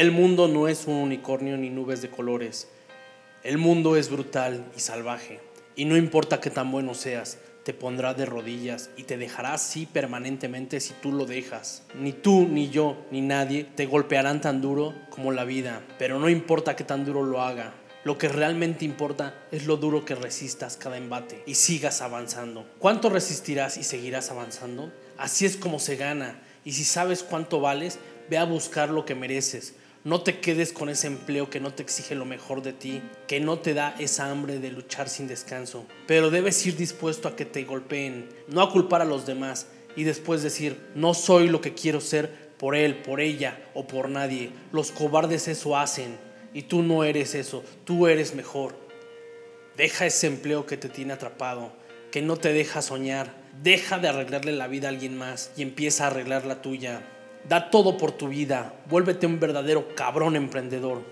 El mundo no es un unicornio ni nubes de colores. El mundo es brutal y salvaje. Y no importa qué tan bueno seas, te pondrá de rodillas y te dejará así permanentemente si tú lo dejas. Ni tú, ni yo, ni nadie te golpearán tan duro como la vida. Pero no importa qué tan duro lo haga. Lo que realmente importa es lo duro que resistas cada embate y sigas avanzando. ¿Cuánto resistirás y seguirás avanzando? Así es como se gana. Y si sabes cuánto vales, ve a buscar lo que mereces no te quedes con ese empleo que no te exige lo mejor de ti, que no te da esa hambre de luchar sin descanso. Pero debes ir dispuesto a que te golpeen, no a culpar a los demás y después decir, no soy lo que quiero ser por él, por ella o por nadie. Los cobardes eso hacen y tú no eres eso, tú eres mejor. Deja ese empleo que te tiene atrapado, que no te deja soñar. Deja de arreglarle la vida a alguien más y empieza a arreglar la tuya. Da todo por tu vida, vuélvete un verdadero cabrón emprendedor.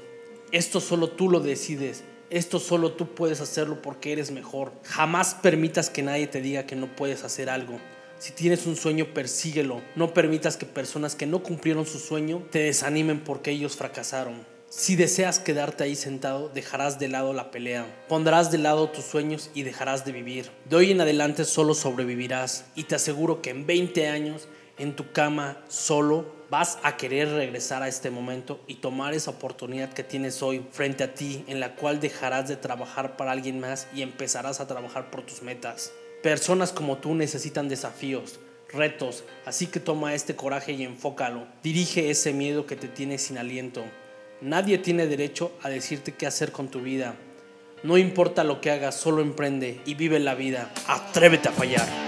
Esto solo tú lo decides, esto solo tú puedes hacerlo porque eres mejor. Jamás permitas que nadie te diga que no puedes hacer algo. Si tienes un sueño, persíguelo. No permitas que personas que no cumplieron su sueño te desanimen porque ellos fracasaron. Si deseas quedarte ahí sentado, dejarás de lado la pelea. Pondrás de lado tus sueños y dejarás de vivir. De hoy en adelante solo sobrevivirás. Y te aseguro que en 20 años en tu cama solo, vas a querer regresar a este momento y tomar esa oportunidad que tienes hoy frente a ti, en la cual dejarás de trabajar para alguien más y empezarás a trabajar por tus metas. Personas como tú necesitan desafíos, retos, así que toma este coraje y enfócalo. Dirige ese miedo que te tiene sin aliento. Nadie tiene derecho a decirte qué hacer con tu vida. No importa lo que hagas, solo emprende y vive la vida. Atrévete a fallar.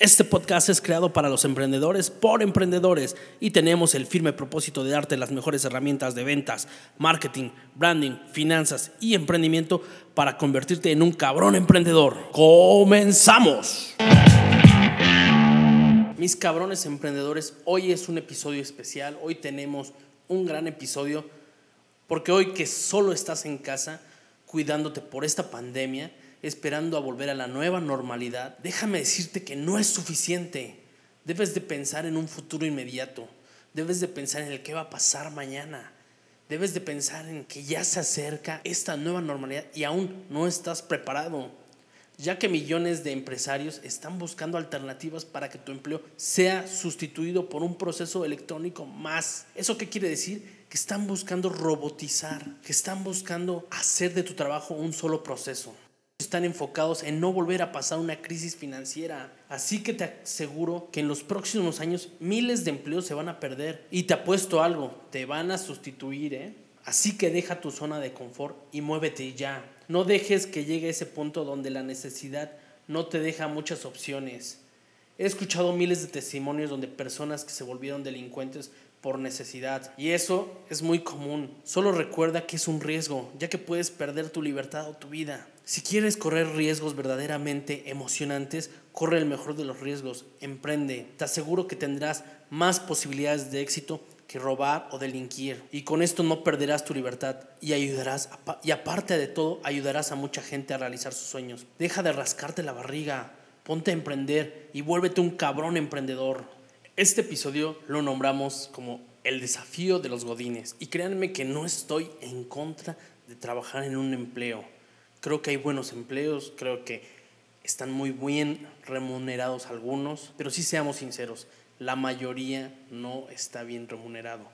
Este podcast es creado para los emprendedores por emprendedores y tenemos el firme propósito de darte las mejores herramientas de ventas, marketing, branding, finanzas y emprendimiento para convertirte en un cabrón emprendedor. ¡Comenzamos! Mis cabrones emprendedores, hoy es un episodio especial, hoy tenemos un gran episodio porque hoy que solo estás en casa cuidándote por esta pandemia, esperando a volver a la nueva normalidad, déjame decirte que no es suficiente. Debes de pensar en un futuro inmediato. Debes de pensar en el que va a pasar mañana. Debes de pensar en que ya se acerca esta nueva normalidad y aún no estás preparado. Ya que millones de empresarios están buscando alternativas para que tu empleo sea sustituido por un proceso electrónico más. ¿Eso qué quiere decir? Que están buscando robotizar, que están buscando hacer de tu trabajo un solo proceso están enfocados en no volver a pasar una crisis financiera. Así que te aseguro que en los próximos años miles de empleos se van a perder. Y te apuesto algo, te van a sustituir, ¿eh? Así que deja tu zona de confort y muévete ya. No dejes que llegue ese punto donde la necesidad no te deja muchas opciones. He escuchado miles de testimonios donde personas que se volvieron delincuentes por necesidad. Y eso es muy común. Solo recuerda que es un riesgo, ya que puedes perder tu libertad o tu vida. Si quieres correr riesgos verdaderamente emocionantes, corre el mejor de los riesgos, emprende. Te aseguro que tendrás más posibilidades de éxito que robar o delinquir. Y con esto no perderás tu libertad y ayudarás, y aparte de todo, ayudarás a mucha gente a realizar sus sueños. Deja de rascarte la barriga, ponte a emprender y vuélvete un cabrón emprendedor. Este episodio lo nombramos como el desafío de los godines. Y créanme que no estoy en contra de trabajar en un empleo Creo que hay buenos empleos, creo que están muy bien remunerados algunos, pero sí seamos sinceros, la mayoría no está bien remunerado.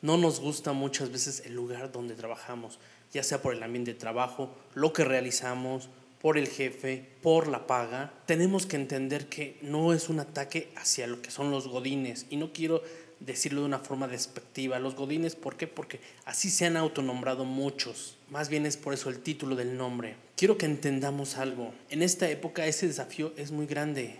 No nos gusta muchas veces el lugar donde trabajamos, ya sea por el ambiente de trabajo, lo que realizamos, por el jefe, por la paga. Tenemos que entender que no es un ataque hacia lo que son los godines y no quiero decirlo de una forma despectiva. Los godines, ¿por qué? Porque así se han autonombrado muchos. Más bien es por eso el título del nombre. Quiero que entendamos algo. En esta época ese desafío es muy grande.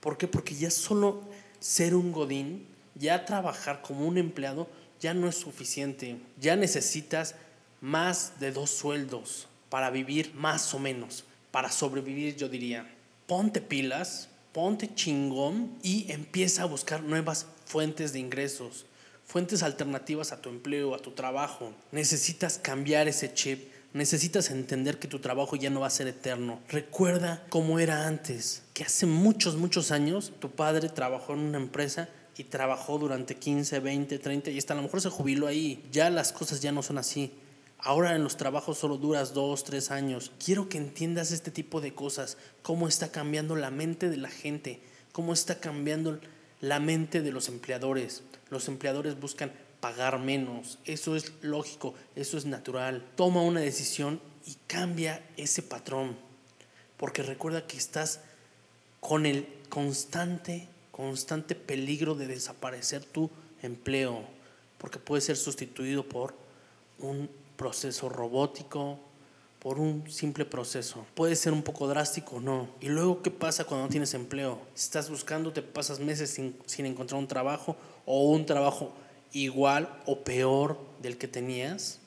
¿Por qué? Porque ya solo ser un godín, ya trabajar como un empleado, ya no es suficiente. Ya necesitas más de dos sueldos para vivir más o menos, para sobrevivir yo diría. Ponte pilas, ponte chingón y empieza a buscar nuevas fuentes de ingresos, fuentes alternativas a tu empleo, a tu trabajo. Necesitas cambiar ese chip, necesitas entender que tu trabajo ya no va a ser eterno. Recuerda cómo era antes, que hace muchos, muchos años tu padre trabajó en una empresa y trabajó durante 15, 20, 30 y hasta a lo mejor se jubiló ahí. Ya las cosas ya no son así. Ahora en los trabajos solo duras dos, tres años. Quiero que entiendas este tipo de cosas, cómo está cambiando la mente de la gente, cómo está cambiando la mente de los empleadores. Los empleadores buscan pagar menos, eso es lógico, eso es natural. Toma una decisión y cambia ese patrón, porque recuerda que estás con el constante, constante peligro de desaparecer tu empleo, porque puede ser sustituido por un proceso robótico, por un simple proceso. Puede ser un poco drástico o no. ¿Y luego qué pasa cuando no tienes empleo? Estás buscando, te pasas meses sin, sin encontrar un trabajo o un trabajo igual o peor del que tenías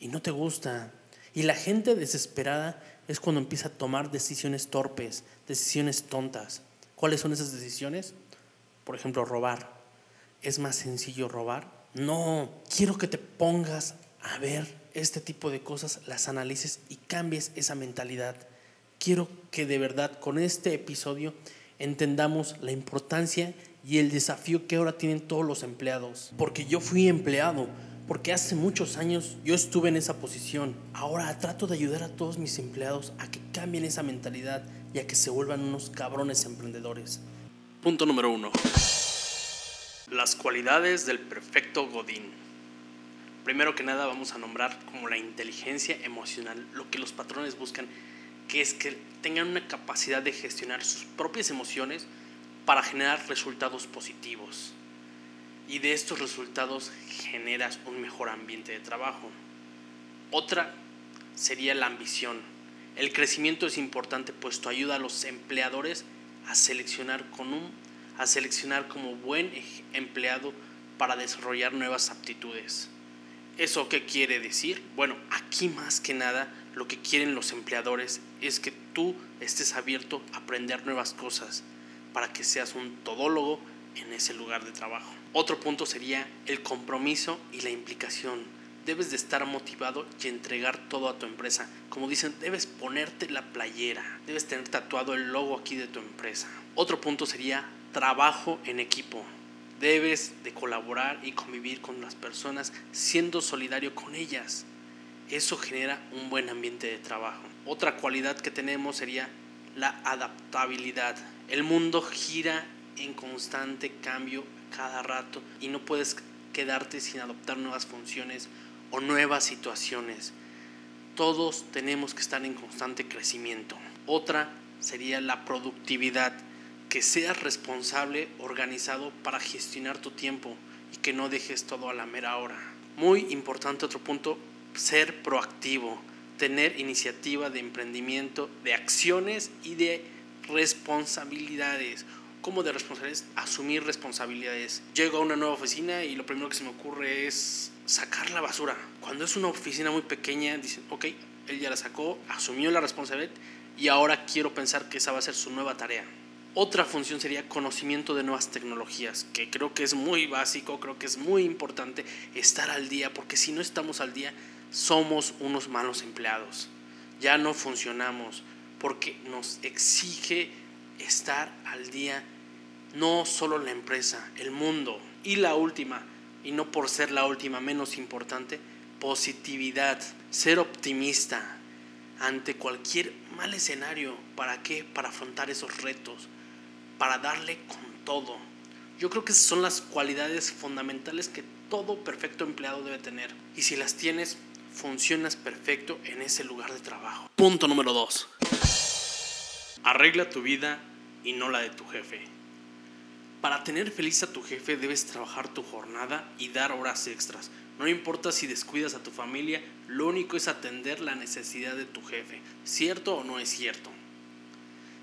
y no te gusta. Y la gente desesperada es cuando empieza a tomar decisiones torpes, decisiones tontas. ¿Cuáles son esas decisiones? Por ejemplo, robar. ¿Es más sencillo robar? No, quiero que te pongas a ver este tipo de cosas, las analices y cambies esa mentalidad. Quiero que de verdad con este episodio entendamos la importancia y el desafío que ahora tienen todos los empleados. Porque yo fui empleado, porque hace muchos años yo estuve en esa posición. Ahora trato de ayudar a todos mis empleados a que cambien esa mentalidad y a que se vuelvan unos cabrones emprendedores. Punto número uno. Las cualidades del perfecto Godín. Primero que nada vamos a nombrar como la inteligencia emocional, lo que los patrones buscan, que es que tengan una capacidad de gestionar sus propias emociones para generar resultados positivos. Y de estos resultados generas un mejor ambiente de trabajo. Otra sería la ambición. El crecimiento es importante puesto ayuda a los empleadores a seleccionar con un a seleccionar como buen empleado para desarrollar nuevas aptitudes. ¿Eso qué quiere decir? Bueno, aquí más que nada lo que quieren los empleadores es que tú estés abierto a aprender nuevas cosas para que seas un todólogo en ese lugar de trabajo. Otro punto sería el compromiso y la implicación. Debes de estar motivado y entregar todo a tu empresa. Como dicen, debes ponerte la playera, debes tener tatuado el logo aquí de tu empresa. Otro punto sería trabajo en equipo. Debes de colaborar y convivir con las personas siendo solidario con ellas. Eso genera un buen ambiente de trabajo. Otra cualidad que tenemos sería la adaptabilidad. El mundo gira en constante cambio cada rato y no puedes quedarte sin adoptar nuevas funciones o nuevas situaciones. Todos tenemos que estar en constante crecimiento. Otra sería la productividad que seas responsable, organizado para gestionar tu tiempo y que no dejes todo a la mera hora. Muy importante otro punto, ser proactivo, tener iniciativa de emprendimiento, de acciones y de responsabilidades. ¿Cómo de responsabilidades? Asumir responsabilidades. Llego a una nueva oficina y lo primero que se me ocurre es sacar la basura. Cuando es una oficina muy pequeña, dicen, ok, él ya la sacó, asumió la responsabilidad y ahora quiero pensar que esa va a ser su nueva tarea. Otra función sería conocimiento de nuevas tecnologías, que creo que es muy básico, creo que es muy importante estar al día, porque si no estamos al día, somos unos malos empleados. Ya no funcionamos, porque nos exige estar al día, no solo la empresa, el mundo. Y la última, y no por ser la última menos importante, positividad, ser optimista ante cualquier mal escenario. ¿Para qué? Para afrontar esos retos para darle con todo. Yo creo que esas son las cualidades fundamentales que todo perfecto empleado debe tener. Y si las tienes, funcionas perfecto en ese lugar de trabajo. Punto número 2. Arregla tu vida y no la de tu jefe. Para tener feliz a tu jefe debes trabajar tu jornada y dar horas extras. No importa si descuidas a tu familia, lo único es atender la necesidad de tu jefe. ¿Cierto o no es cierto?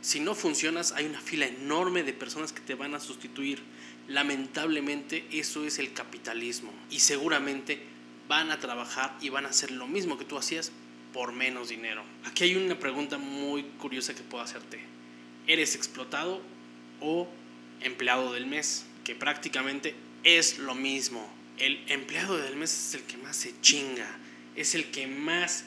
Si no funcionas, hay una fila enorme de personas que te van a sustituir. Lamentablemente eso es el capitalismo. Y seguramente van a trabajar y van a hacer lo mismo que tú hacías por menos dinero. Aquí hay una pregunta muy curiosa que puedo hacerte. ¿Eres explotado o empleado del mes? Que prácticamente es lo mismo. El empleado del mes es el que más se chinga, es el que más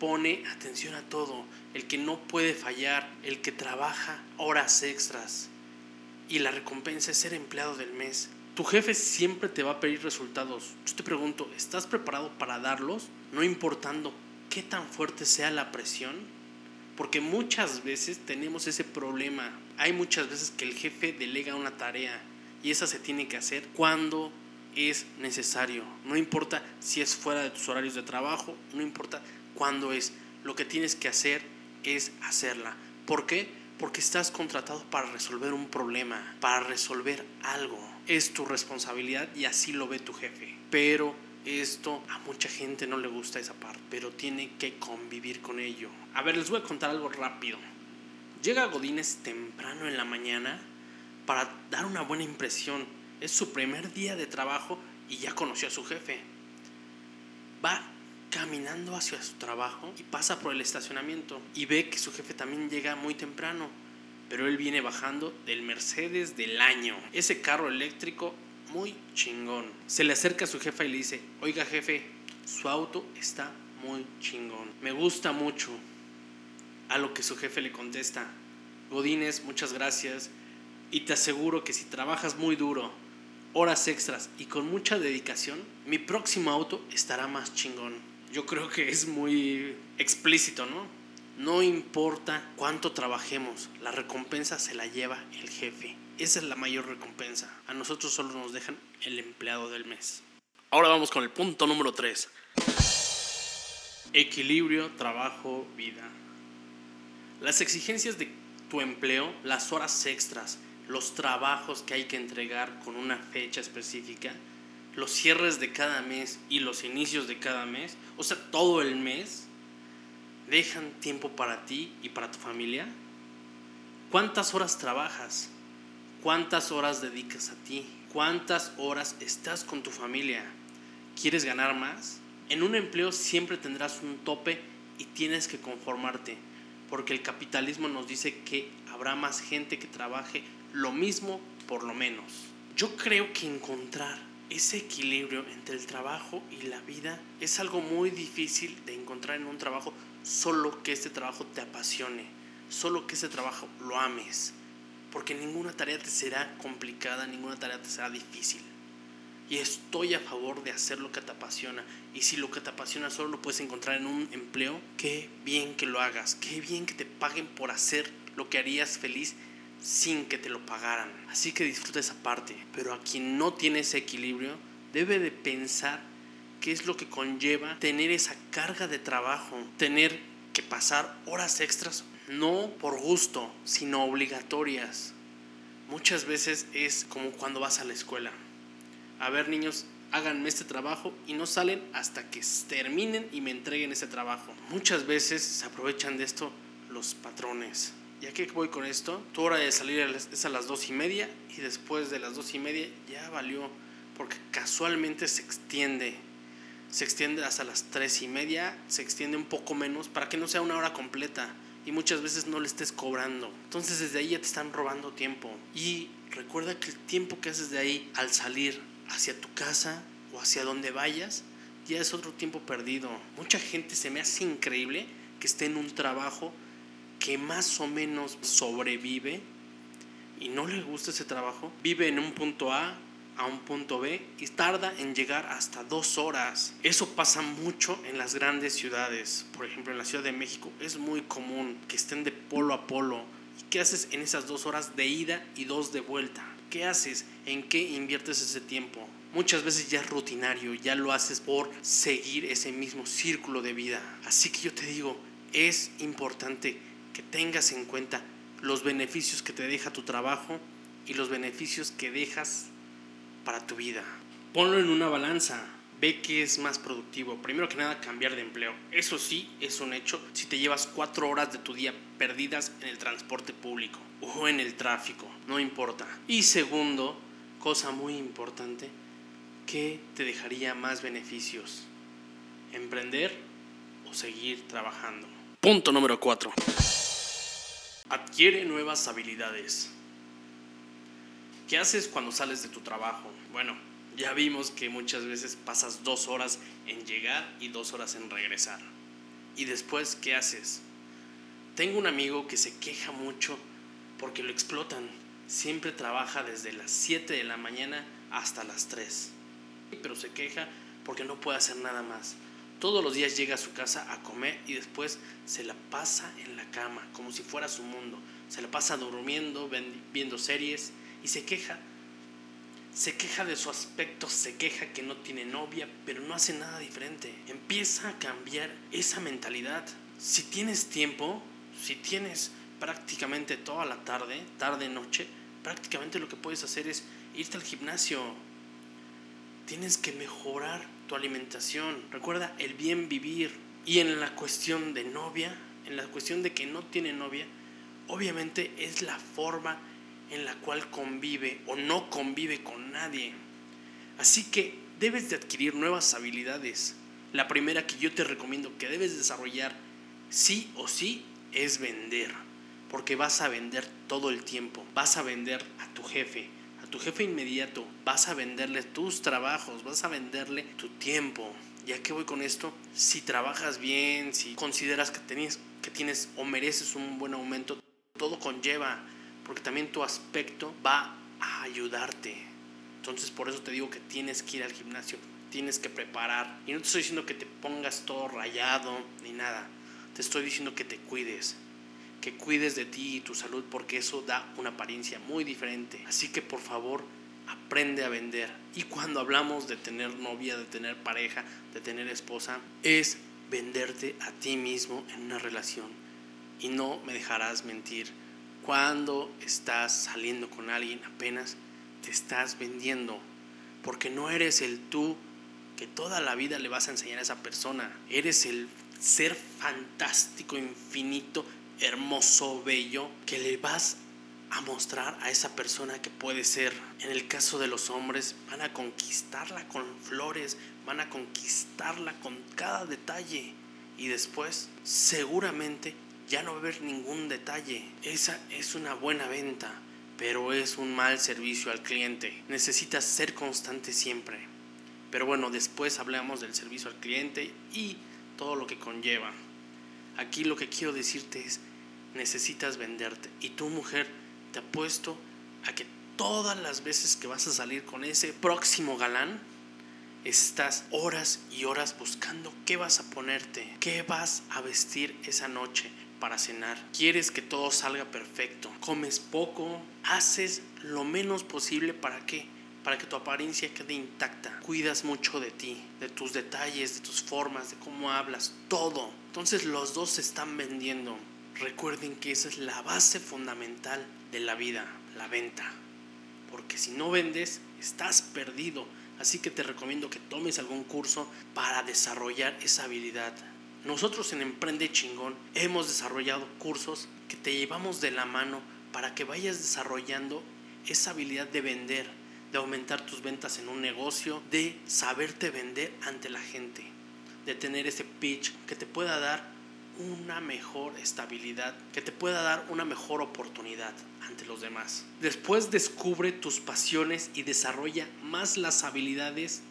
pone atención a todo, el que no puede fallar, el que trabaja horas extras. Y la recompensa es ser empleado del mes. Tu jefe siempre te va a pedir resultados. Yo te pregunto, ¿estás preparado para darlos? No importando qué tan fuerte sea la presión. Porque muchas veces tenemos ese problema. Hay muchas veces que el jefe delega una tarea y esa se tiene que hacer cuando es necesario. No importa si es fuera de tus horarios de trabajo, no importa cuándo es. Lo que tienes que hacer es hacerla. ¿Por qué? Porque estás contratado para resolver un problema, para resolver algo. Es tu responsabilidad y así lo ve tu jefe. Pero esto a mucha gente no le gusta esa parte, pero tiene que convivir con ello. A ver, les voy a contar algo rápido. Llega Godínez temprano en la mañana para dar una buena impresión. Es su primer día de trabajo y ya conoció a su jefe. Va caminando hacia su trabajo y pasa por el estacionamiento y ve que su jefe también llega muy temprano, pero él viene bajando del Mercedes del año. Ese carro eléctrico muy chingón. Se le acerca a su jefa y le dice, oiga jefe, su auto está muy chingón. Me gusta mucho. A lo que su jefe le contesta, Godínez, muchas gracias. Y te aseguro que si trabajas muy duro, horas extras y con mucha dedicación, mi próximo auto estará más chingón. Yo creo que es muy explícito, ¿no? No importa cuánto trabajemos, la recompensa se la lleva el jefe. Esa es la mayor recompensa. A nosotros solo nos dejan el empleado del mes. Ahora vamos con el punto número 3. Equilibrio, trabajo, vida. Las exigencias de tu empleo, las horas extras, los trabajos que hay que entregar con una fecha específica, los cierres de cada mes y los inicios de cada mes, o sea, todo el mes, dejan tiempo para ti y para tu familia. ¿Cuántas horas trabajas? ¿Cuántas horas dedicas a ti? ¿Cuántas horas estás con tu familia? ¿Quieres ganar más? En un empleo siempre tendrás un tope y tienes que conformarte, porque el capitalismo nos dice que habrá más gente que trabaje lo mismo por lo menos. Yo creo que encontrar ese equilibrio entre el trabajo y la vida es algo muy difícil de encontrar en un trabajo, solo que este trabajo te apasione, solo que ese trabajo lo ames porque ninguna tarea te será complicada, ninguna tarea te será difícil. Y estoy a favor de hacer lo que te apasiona. Y si lo que te apasiona solo lo puedes encontrar en un empleo, qué bien que lo hagas, qué bien que te paguen por hacer lo que harías feliz sin que te lo pagaran. Así que disfruta esa parte. Pero a quien no tiene ese equilibrio, debe de pensar qué es lo que conlleva tener esa carga de trabajo, tener que pasar horas extras no por gusto, sino obligatorias. Muchas veces es como cuando vas a la escuela. A ver, niños, háganme este trabajo y no salen hasta que terminen y me entreguen ese trabajo. Muchas veces se aprovechan de esto los patrones. ¿Y a qué voy con esto? Tu hora de salir es a las dos y media y después de las dos y media ya valió porque casualmente se extiende. Se extiende hasta las tres y media, se extiende un poco menos para que no sea una hora completa y muchas veces no le estés cobrando. Entonces desde ahí ya te están robando tiempo. Y recuerda que el tiempo que haces de ahí al salir hacia tu casa o hacia donde vayas, ya es otro tiempo perdido. Mucha gente se me hace increíble que esté en un trabajo que más o menos sobrevive y no le gusta ese trabajo. Vive en un punto A, a un punto B y tarda en llegar hasta dos horas. Eso pasa mucho en las grandes ciudades. Por ejemplo, en la Ciudad de México es muy común que estén de polo a polo. ¿Y qué haces en esas dos horas de ida y dos de vuelta? ¿Qué haces? ¿En qué inviertes ese tiempo? Muchas veces ya es rutinario, ya lo haces por seguir ese mismo círculo de vida. Así que yo te digo, es importante que tengas en cuenta los beneficios que te deja tu trabajo y los beneficios que dejas para tu vida. Ponlo en una balanza. Ve que es más productivo. Primero que nada, cambiar de empleo. Eso sí, es un hecho si te llevas cuatro horas de tu día perdidas en el transporte público o en el tráfico. No importa. Y segundo, cosa muy importante, ¿qué te dejaría más beneficios? ¿Emprender o seguir trabajando? Punto número 4. Adquiere nuevas habilidades. ¿Qué haces cuando sales de tu trabajo? Bueno, ya vimos que muchas veces pasas dos horas en llegar y dos horas en regresar. ¿Y después qué haces? Tengo un amigo que se queja mucho porque lo explotan. Siempre trabaja desde las 7 de la mañana hasta las 3. Pero se queja porque no puede hacer nada más. Todos los días llega a su casa a comer y después se la pasa en la cama, como si fuera su mundo. Se la pasa durmiendo, viendo series y se queja. Se queja de su aspecto, se queja que no tiene novia, pero no hace nada diferente. Empieza a cambiar esa mentalidad. Si tienes tiempo, si tienes prácticamente toda la tarde, tarde, noche, prácticamente lo que puedes hacer es irte al gimnasio. Tienes que mejorar tu alimentación. Recuerda el bien vivir. Y en la cuestión de novia, en la cuestión de que no tiene novia, obviamente es la forma en la cual convive o no convive con nadie. Así que debes de adquirir nuevas habilidades. La primera que yo te recomiendo que debes desarrollar sí o sí es vender. Porque vas a vender todo el tiempo. Vas a vender a tu jefe, tu jefe inmediato. Vas a venderle tus trabajos, vas a venderle tu tiempo. ¿Ya que voy con esto? Si trabajas bien, si consideras que tienes, que tienes o mereces un buen aumento, todo conlleva porque también tu aspecto va a ayudarte. Entonces por eso te digo que tienes que ir al gimnasio, tienes que preparar. Y no te estoy diciendo que te pongas todo rayado ni nada. Te estoy diciendo que te cuides, que cuides de ti y tu salud porque eso da una apariencia muy diferente. Así que por favor, aprende a vender. Y cuando hablamos de tener novia, de tener pareja, de tener esposa, es venderte a ti mismo en una relación. Y no me dejarás mentir cuando estás saliendo con alguien apenas te estás vendiendo, porque no eres el tú que toda la vida le vas a enseñar a esa persona, eres el ser fantástico, infinito, hermoso, bello, que le vas a mostrar a esa persona que puede ser. En el caso de los hombres, van a conquistarla con flores, van a conquistarla con cada detalle. Y después, seguramente, ya no va a haber ningún detalle. Esa es una buena venta, pero es un mal servicio al cliente. Necesitas ser constante siempre. Pero bueno, después hablamos del servicio al cliente y todo lo que conlleva. Aquí lo que quiero decirte es, necesitas venderte. Y tu mujer, te apuesto a que todas las veces que vas a salir con ese próximo galán, estás horas y horas buscando qué vas a ponerte, qué vas a vestir esa noche, para cenar. Quieres que todo salga perfecto. Comes poco. Haces lo menos posible para qué? Para que tu apariencia quede intacta. Cuidas mucho de ti, de tus detalles, de tus formas, de cómo hablas, todo. Entonces los dos se están vendiendo. Recuerden que esa es la base fundamental de la vida, la venta. Porque si no vendes, estás perdido. Así que te recomiendo que tomes algún curso para desarrollar esa habilidad nosotros en Emprende Chingón hemos desarrollado cursos que te llevamos de la mano para que vayas desarrollando esa habilidad de vender, de aumentar tus ventas en un negocio, de saberte vender ante la gente, de tener ese pitch que te pueda dar una mejor estabilidad, que te pueda dar una mejor oportunidad ante los demás. Después descubre tus pasiones y desarrolla más las habilidades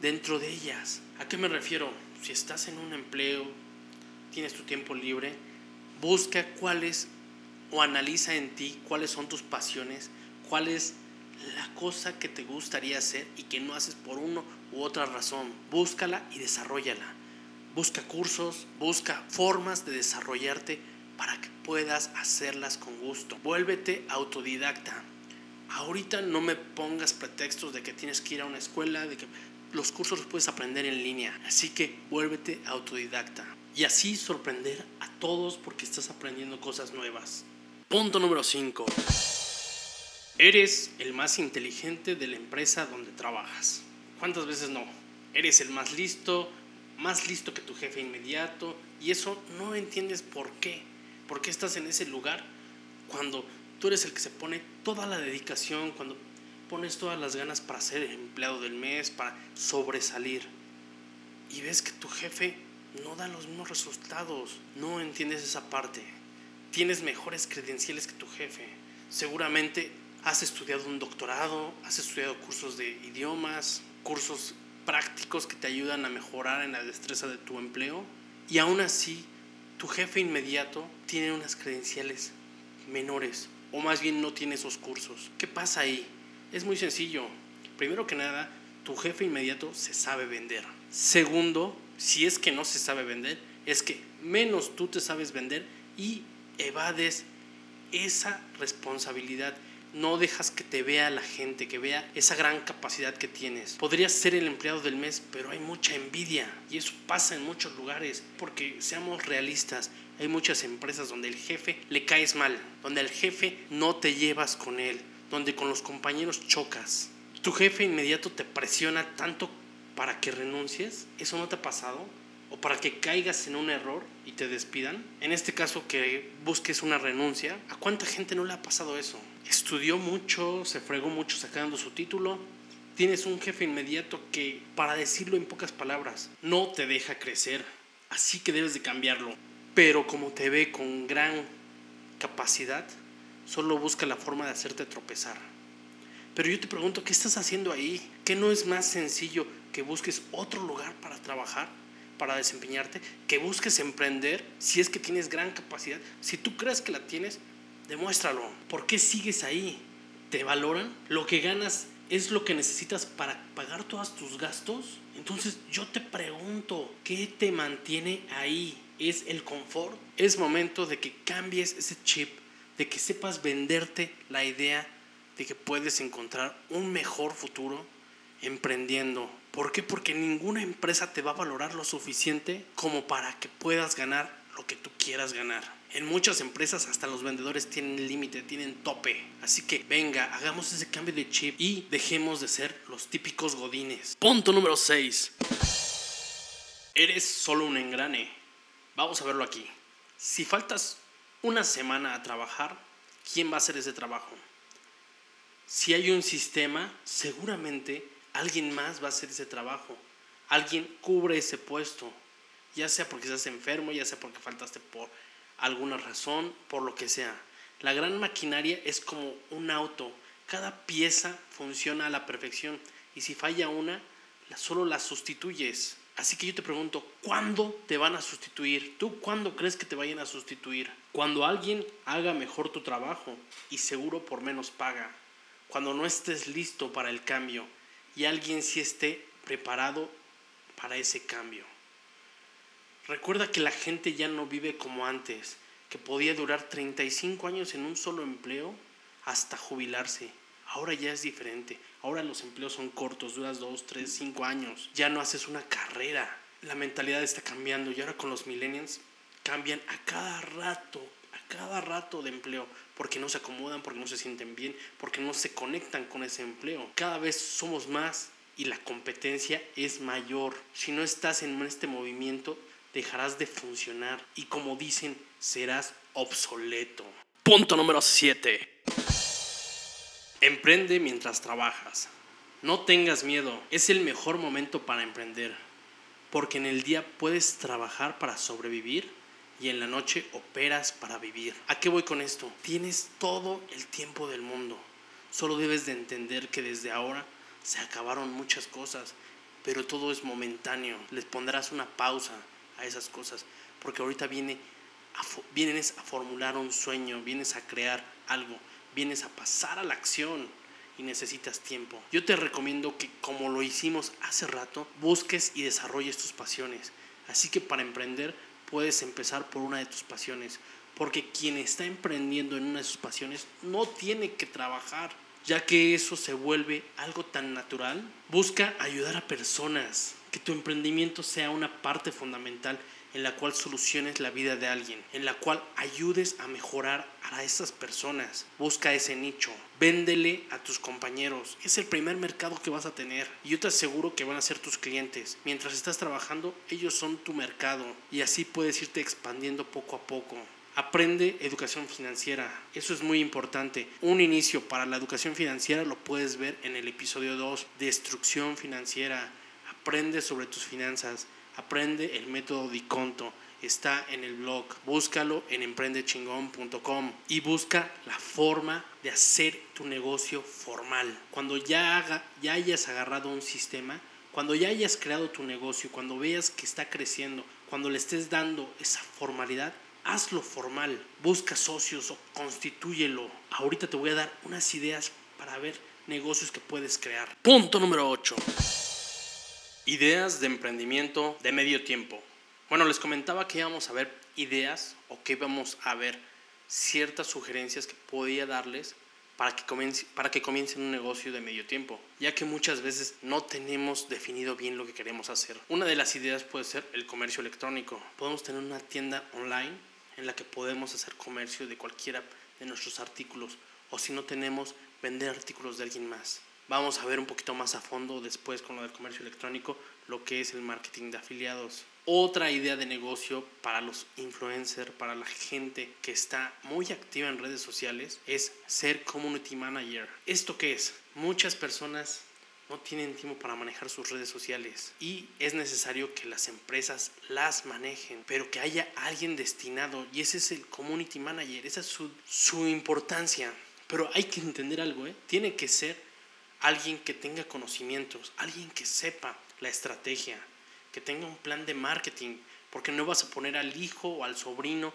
dentro de ellas. ¿A qué me refiero? si estás en un empleo, tienes tu tiempo libre, busca cuáles o analiza en ti cuáles son tus pasiones, cuál es la cosa que te gustaría hacer y que no haces por uno u otra razón. Búscala y desarrollala. Busca cursos, busca formas de desarrollarte para que puedas hacerlas con gusto. Vuélvete autodidacta. Ahorita no me pongas pretextos de que tienes que ir a una escuela, de que los cursos los puedes aprender en línea. Así que vuélvete autodidacta. Y así sorprender a todos porque estás aprendiendo cosas nuevas. Punto número 5. Eres el más inteligente de la empresa donde trabajas. ¿Cuántas veces no? Eres el más listo, más listo que tu jefe inmediato, y eso no entiendes por qué. ¿Por qué estás en ese lugar cuando tú eres el que se pone toda la dedicación, cuando pones todas las ganas para ser empleado del mes, para sobresalir? Y ves que tu jefe no da los mismos resultados, no entiendes esa parte. Tienes mejores credenciales que tu jefe. Seguramente has estudiado un doctorado, has estudiado cursos de idiomas, cursos prácticos que te ayudan a mejorar en la destreza de tu empleo y aún así tu jefe inmediato tiene unas credenciales menores o más bien no tiene esos cursos. ¿Qué pasa ahí? Es muy sencillo. Primero que nada, tu jefe inmediato se sabe vender. Segundo, si es que no se sabe vender, es que menos tú te sabes vender y evades esa responsabilidad no dejas que te vea la gente, que vea esa gran capacidad que tienes. Podrías ser el empleado del mes, pero hay mucha envidia y eso pasa en muchos lugares, porque seamos realistas, hay muchas empresas donde el jefe le caes mal, donde el jefe no te llevas con él, donde con los compañeros chocas. Tu jefe inmediato te presiona tanto para que renuncies. ¿Eso no te ha pasado? o para que caigas en un error y te despidan. En este caso que busques una renuncia, ¿a cuánta gente no le ha pasado eso? Estudió mucho, se fregó mucho sacando su título. Tienes un jefe inmediato que, para decirlo en pocas palabras, no te deja crecer. Así que debes de cambiarlo. Pero como te ve con gran capacidad, solo busca la forma de hacerte tropezar. Pero yo te pregunto, ¿qué estás haciendo ahí? ¿Qué no es más sencillo que busques otro lugar para trabajar, para desempeñarte, que busques emprender si es que tienes gran capacidad? Si tú crees que la tienes, Demuéstralo. ¿Por qué sigues ahí? ¿Te valoran? ¿Lo que ganas es lo que necesitas para pagar todos tus gastos? Entonces yo te pregunto, ¿qué te mantiene ahí? ¿Es el confort? Es momento de que cambies ese chip, de que sepas venderte la idea de que puedes encontrar un mejor futuro emprendiendo. ¿Por qué? Porque ninguna empresa te va a valorar lo suficiente como para que puedas ganar lo que tú quieras ganar. En muchas empresas hasta los vendedores tienen límite, tienen tope. Así que venga, hagamos ese cambio de chip y dejemos de ser los típicos godines. Punto número 6. Eres solo un engrane. Vamos a verlo aquí. Si faltas una semana a trabajar, ¿quién va a hacer ese trabajo? Si hay un sistema, seguramente alguien más va a hacer ese trabajo. Alguien cubre ese puesto. Ya sea porque estás enfermo, ya sea porque faltaste por alguna razón, por lo que sea. La gran maquinaria es como un auto. Cada pieza funciona a la perfección y si falla una, solo la sustituyes. Así que yo te pregunto, ¿cuándo te van a sustituir? ¿Tú cuándo crees que te vayan a sustituir? Cuando alguien haga mejor tu trabajo y seguro por menos paga. Cuando no estés listo para el cambio y alguien sí esté preparado para ese cambio. Recuerda que la gente ya no vive como antes, que podía durar 35 años en un solo empleo hasta jubilarse. Ahora ya es diferente. Ahora los empleos son cortos, duras 2, 3, 5 años. Ya no haces una carrera. La mentalidad está cambiando y ahora con los millennials cambian a cada rato, a cada rato de empleo, porque no se acomodan, porque no se sienten bien, porque no se conectan con ese empleo. Cada vez somos más y la competencia es mayor. Si no estás en este movimiento, dejarás de funcionar y como dicen, serás obsoleto. Punto número 7. Emprende mientras trabajas. No tengas miedo, es el mejor momento para emprender, porque en el día puedes trabajar para sobrevivir y en la noche operas para vivir. ¿A qué voy con esto? Tienes todo el tiempo del mundo. Solo debes de entender que desde ahora se acabaron muchas cosas, pero todo es momentáneo. Les pondrás una pausa, a esas cosas, porque ahorita viene a, vienes a formular un sueño, vienes a crear algo, vienes a pasar a la acción y necesitas tiempo. Yo te recomiendo que como lo hicimos hace rato, busques y desarrolles tus pasiones. Así que para emprender puedes empezar por una de tus pasiones, porque quien está emprendiendo en una de sus pasiones no tiene que trabajar, ya que eso se vuelve algo tan natural. Busca ayudar a personas, que tu emprendimiento sea una parte fundamental en la cual soluciones la vida de alguien, en la cual ayudes a mejorar a esas personas. Busca ese nicho, véndele a tus compañeros. Es el primer mercado que vas a tener y yo te aseguro que van a ser tus clientes. Mientras estás trabajando, ellos son tu mercado y así puedes irte expandiendo poco a poco. Aprende educación financiera. Eso es muy importante. Un inicio para la educación financiera lo puedes ver en el episodio 2, Destrucción financiera. Aprende sobre tus finanzas. Aprende el método Diconto. Está en el blog. Búscalo en emprendechingón.com y busca la forma de hacer tu negocio formal. Cuando ya, haga, ya hayas agarrado un sistema, cuando ya hayas creado tu negocio, cuando veas que está creciendo, cuando le estés dando esa formalidad, hazlo formal, busca socios o constitúyelo. Ahorita te voy a dar unas ideas para ver negocios que puedes crear. Punto número 8. Ideas de emprendimiento de medio tiempo. Bueno, les comentaba que íbamos a ver ideas o que íbamos a ver ciertas sugerencias que podía darles para que, comience, para que comiencen un negocio de medio tiempo, ya que muchas veces no tenemos definido bien lo que queremos hacer. Una de las ideas puede ser el comercio electrónico. Podemos tener una tienda online en la que podemos hacer comercio de cualquiera de nuestros artículos o si no tenemos, vender artículos de alguien más. Vamos a ver un poquito más a fondo después con lo del comercio electrónico lo que es el marketing de afiliados. Otra idea de negocio para los influencers, para la gente que está muy activa en redes sociales, es ser community manager. ¿Esto qué es? Muchas personas no tienen tiempo para manejar sus redes sociales y es necesario que las empresas las manejen, pero que haya alguien destinado y ese es el community manager, esa es su, su importancia. Pero hay que entender algo, ¿eh? tiene que ser alguien que tenga conocimientos, alguien que sepa la estrategia, que tenga un plan de marketing, porque no vas a poner al hijo o al sobrino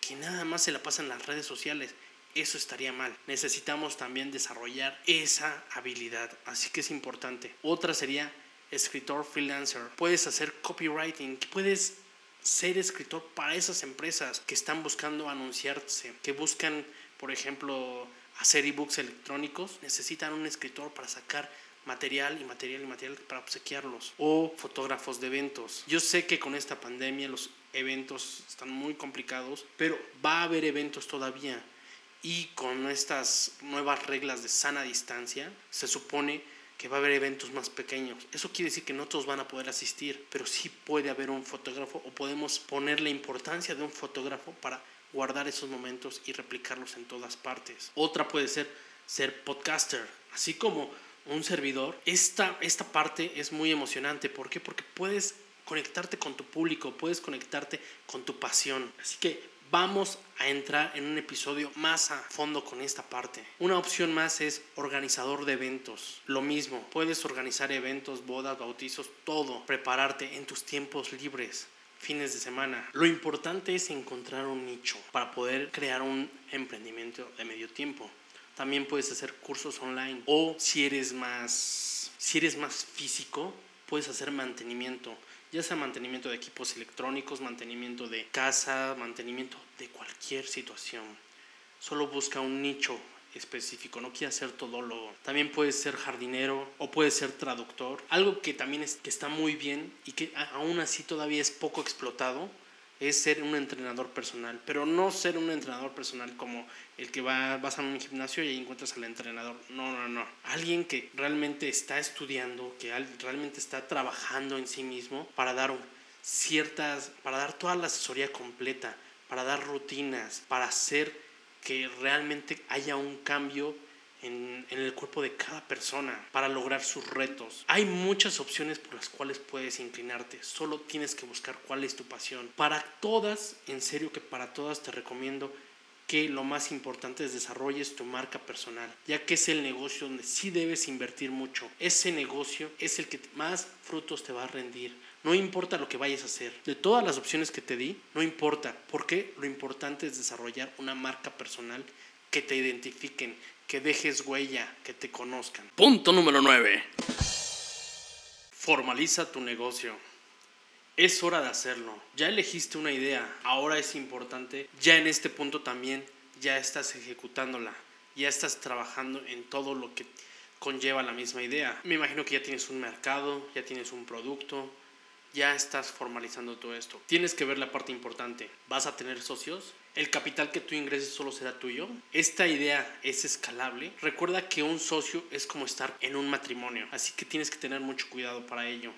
que nada más se la pasa en las redes sociales eso estaría mal. Necesitamos también desarrollar esa habilidad, así que es importante. Otra sería escritor freelancer. Puedes hacer copywriting, puedes ser escritor para esas empresas que están buscando anunciarse, que buscan, por ejemplo, hacer ebooks electrónicos, necesitan un escritor para sacar material y material y material para obsequiarlos o fotógrafos de eventos. Yo sé que con esta pandemia los eventos están muy complicados, pero va a haber eventos todavía y con estas nuevas reglas de sana distancia se supone que va a haber eventos más pequeños. Eso quiere decir que no todos van a poder asistir, pero sí puede haber un fotógrafo o podemos poner la importancia de un fotógrafo para guardar esos momentos y replicarlos en todas partes. Otra puede ser ser podcaster, así como un servidor. Esta, esta parte es muy emocionante. ¿Por qué? Porque puedes conectarte con tu público, puedes conectarte con tu pasión. Así que vamos a entrar en un episodio más a fondo con esta parte. Una opción más es organizador de eventos. Lo mismo, puedes organizar eventos, bodas, bautizos, todo, prepararte en tus tiempos libres fines de semana. Lo importante es encontrar un nicho para poder crear un emprendimiento de medio tiempo. También puedes hacer cursos online o si eres más si eres más físico, puedes hacer mantenimiento ya sea mantenimiento de equipos electrónicos, mantenimiento de casa, mantenimiento de cualquier situación. Solo busca un nicho específico, no quiere hacer todólogo. También puede ser jardinero o puede ser traductor. Algo que también es, que está muy bien y que aún así todavía es poco explotado es ser un entrenador personal, pero no ser un entrenador personal como el que va, vas a un gimnasio y ahí encuentras al entrenador. No, no, no. Alguien que realmente está estudiando, que realmente está trabajando en sí mismo para dar ciertas, para dar toda la asesoría completa, para dar rutinas, para hacer que realmente haya un cambio en, el cuerpo de cada persona para lograr sus retos. Hay muchas opciones por las cuales puedes inclinarte, solo tienes que buscar cuál es tu pasión. Para todas, en serio que para todas te recomiendo que lo más importante es desarrolles tu marca personal, ya que es el negocio donde sí debes invertir mucho. Ese negocio es el que más frutos te va a rendir. No importa lo que vayas a hacer. De todas las opciones que te di, no importa, porque lo importante es desarrollar una marca personal que te identifiquen, que dejes huella, que te conozcan. Punto número 9. Formaliza tu negocio. Es hora de hacerlo. Ya elegiste una idea, ahora es importante, ya en este punto también, ya estás ejecutándola, ya estás trabajando en todo lo que conlleva la misma idea. Me imagino que ya tienes un mercado, ya tienes un producto, ya estás formalizando todo esto. Tienes que ver la parte importante. ¿Vas a tener socios? ¿El capital que tú ingreses solo será tuyo? ¿Esta idea es escalable? Recuerda que un socio es como estar en un matrimonio, así que tienes que tener mucho cuidado para ello.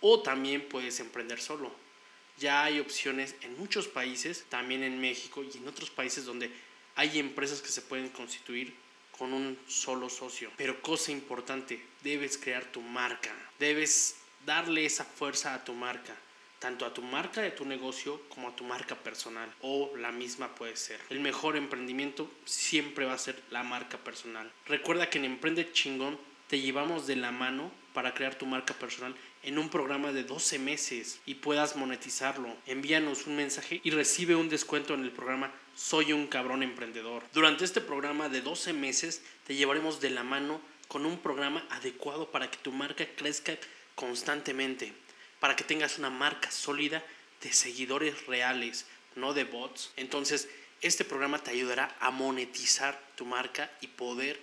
O también puedes emprender solo. Ya hay opciones en muchos países, también en México y en otros países donde hay empresas que se pueden constituir con un solo socio. Pero cosa importante, debes crear tu marca. Debes darle esa fuerza a tu marca, tanto a tu marca de tu negocio como a tu marca personal o la misma puede ser. El mejor emprendimiento siempre va a ser la marca personal. Recuerda que en Emprende Chingón te llevamos de la mano para crear tu marca personal en un programa de 12 meses y puedas monetizarlo. Envíanos un mensaje y recibe un descuento en el programa Soy un cabrón emprendedor. Durante este programa de 12 meses te llevaremos de la mano con un programa adecuado para que tu marca crezca constantemente, para que tengas una marca sólida de seguidores reales, no de bots. Entonces, este programa te ayudará a monetizar tu marca y poder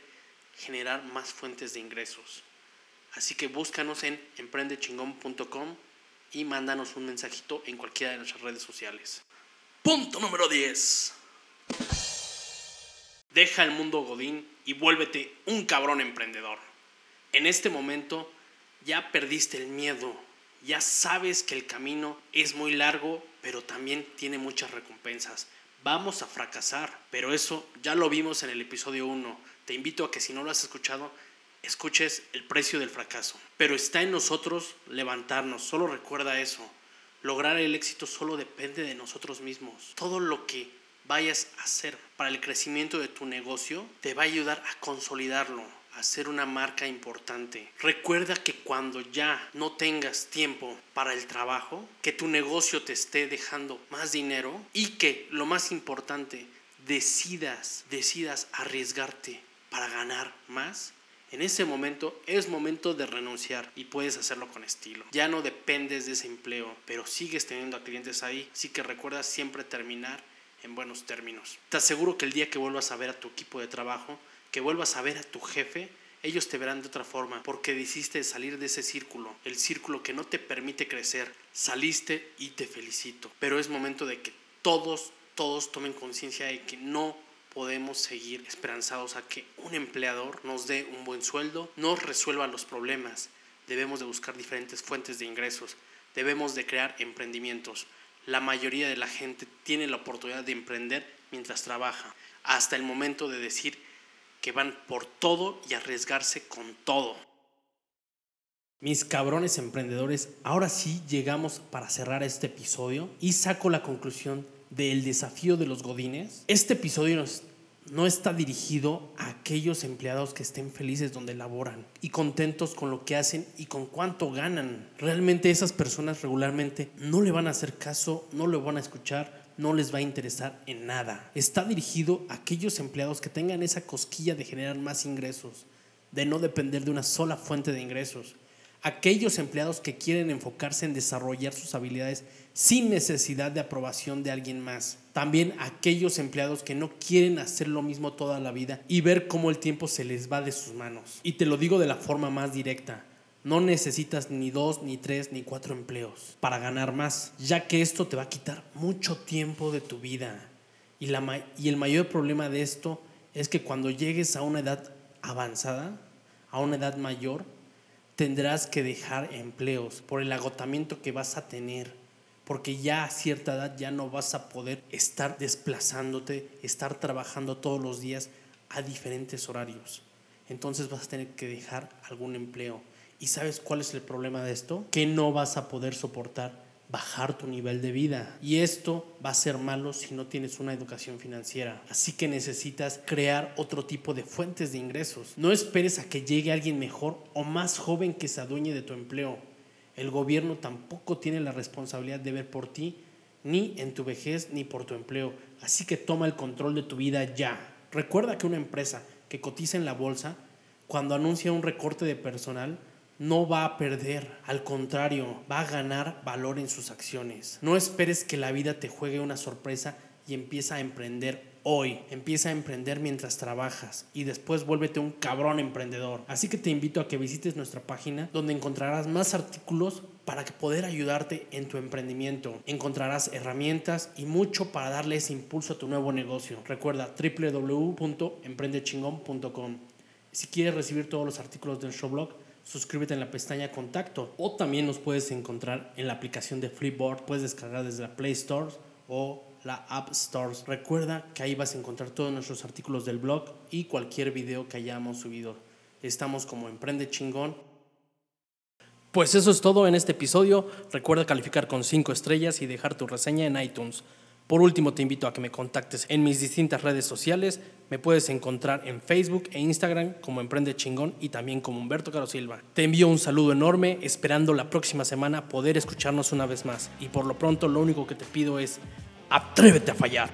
generar más fuentes de ingresos. Así que búscanos en emprendechingón.com y mándanos un mensajito en cualquiera de nuestras redes sociales. Punto número 10. Deja el mundo godín y vuélvete un cabrón emprendedor. En este momento ya perdiste el miedo, ya sabes que el camino es muy largo, pero también tiene muchas recompensas. Vamos a fracasar, pero eso ya lo vimos en el episodio 1. Te invito a que si no lo has escuchado, escuches el precio del fracaso. Pero está en nosotros levantarnos, solo recuerda eso. Lograr el éxito solo depende de nosotros mismos. Todo lo que vayas a hacer para el crecimiento de tu negocio te va a ayudar a consolidarlo, hacer una marca importante. Recuerda que cuando ya no tengas tiempo para el trabajo, que tu negocio te esté dejando más dinero y que lo más importante, decidas, decidas arriesgarte para ganar más, en ese momento es momento de renunciar y puedes hacerlo con estilo. Ya no dependes de ese empleo, pero sigues teniendo a clientes ahí, así que recuerda siempre terminar en buenos términos. Te aseguro que el día que vuelvas a ver a tu equipo de trabajo, que vuelvas a ver a tu jefe, ellos te verán de otra forma, porque decidiste salir de ese círculo, el círculo que no te permite crecer. Saliste y te felicito. Pero es momento de que todos, todos tomen conciencia de que no podemos seguir esperanzados a que un empleador nos dé un buen sueldo, nos resuelva los problemas. Debemos de buscar diferentes fuentes de ingresos, debemos de crear emprendimientos. La mayoría de la gente tiene la oportunidad de emprender mientras trabaja, hasta el momento de decir que van por todo y arriesgarse con todo. Mis cabrones emprendedores, ahora sí llegamos para cerrar este episodio y saco la conclusión del desafío de los godines. Este episodio no está dirigido a aquellos empleados que estén felices donde laboran y contentos con lo que hacen y con cuánto ganan. Realmente esas personas regularmente no le van a hacer caso, no lo van a escuchar, no les va a interesar en nada. Está dirigido a aquellos empleados que tengan esa cosquilla de generar más ingresos, de no depender de una sola fuente de ingresos. Aquellos empleados que quieren enfocarse en desarrollar sus habilidades sin necesidad de aprobación de alguien más. También aquellos empleados que no quieren hacer lo mismo toda la vida y ver cómo el tiempo se les va de sus manos. Y te lo digo de la forma más directa. No necesitas ni dos, ni tres, ni cuatro empleos para ganar más, ya que esto te va a quitar mucho tiempo de tu vida. Y, la, y el mayor problema de esto es que cuando llegues a una edad avanzada, a una edad mayor, tendrás que dejar empleos por el agotamiento que vas a tener, porque ya a cierta edad ya no vas a poder estar desplazándote, estar trabajando todos los días a diferentes horarios. Entonces vas a tener que dejar algún empleo. ¿Y sabes cuál es el problema de esto? Que no vas a poder soportar bajar tu nivel de vida. Y esto va a ser malo si no tienes una educación financiera. Así que necesitas crear otro tipo de fuentes de ingresos. No esperes a que llegue alguien mejor o más joven que se adueñe de tu empleo. El gobierno tampoco tiene la responsabilidad de ver por ti, ni en tu vejez, ni por tu empleo. Así que toma el control de tu vida ya. Recuerda que una empresa que cotiza en la bolsa, cuando anuncia un recorte de personal, no va a perder, al contrario, va a ganar valor en sus acciones. No esperes que la vida te juegue una sorpresa y empieza a emprender hoy. Empieza a emprender mientras trabajas y después vuélvete un cabrón emprendedor. Así que te invito a que visites nuestra página donde encontrarás más artículos para poder ayudarte en tu emprendimiento. Encontrarás herramientas y mucho para darle ese impulso a tu nuevo negocio. Recuerda www.emprendechingón.com. Si quieres recibir todos los artículos del show blog, suscríbete en la pestaña Contacto o también nos puedes encontrar en la aplicación de Flipboard. Puedes descargar desde la Play Store o la App Stores. Recuerda que ahí vas a encontrar todos nuestros artículos del blog y cualquier video que hayamos subido. Estamos como Emprende Chingón. Pues eso es todo en este episodio. Recuerda calificar con 5 estrellas y dejar tu reseña en iTunes. Por último, te invito a que me contactes en mis distintas redes sociales. Me puedes encontrar en Facebook e Instagram como Emprende Chingón y también como Humberto Caro Silva. Te envío un saludo enorme, esperando la próxima semana poder escucharnos una vez más. Y por lo pronto, lo único que te pido es atrévete a fallar.